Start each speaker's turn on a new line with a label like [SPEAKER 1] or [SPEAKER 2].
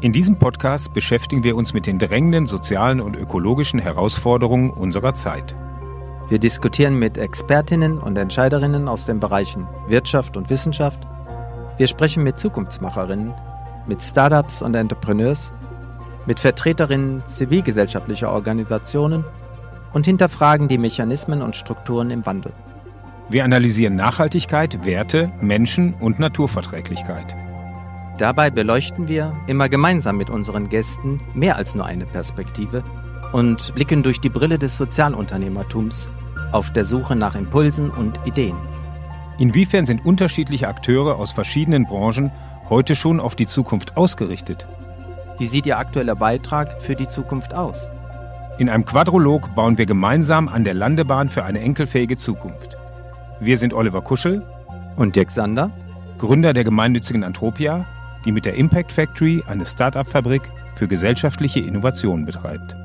[SPEAKER 1] In diesem Podcast beschäftigen wir uns mit den drängenden sozialen und ökologischen Herausforderungen unserer Zeit.
[SPEAKER 2] Wir diskutieren mit Expertinnen und Entscheiderinnen aus den Bereichen Wirtschaft und Wissenschaft. Wir sprechen mit Zukunftsmacherinnen, mit Startups und Entrepreneurs, mit Vertreterinnen zivilgesellschaftlicher Organisationen und hinterfragen die Mechanismen und Strukturen im Wandel.
[SPEAKER 1] Wir analysieren Nachhaltigkeit, Werte, Menschen und Naturverträglichkeit.
[SPEAKER 2] Dabei beleuchten wir immer gemeinsam mit unseren Gästen mehr als nur eine Perspektive und blicken durch die Brille des Sozialunternehmertums auf der Suche nach Impulsen und Ideen.
[SPEAKER 1] Inwiefern sind unterschiedliche Akteure aus verschiedenen Branchen heute schon auf die Zukunft ausgerichtet?
[SPEAKER 2] Wie sieht Ihr aktueller Beitrag für die Zukunft aus?
[SPEAKER 1] In einem Quadrolog bauen wir gemeinsam an der Landebahn für eine enkelfähige Zukunft. Wir sind Oliver Kuschel
[SPEAKER 2] und Dirk Sander,
[SPEAKER 1] Gründer der gemeinnützigen Antropia die mit der Impact Factory eine Start-up-Fabrik für gesellschaftliche Innovation betreibt.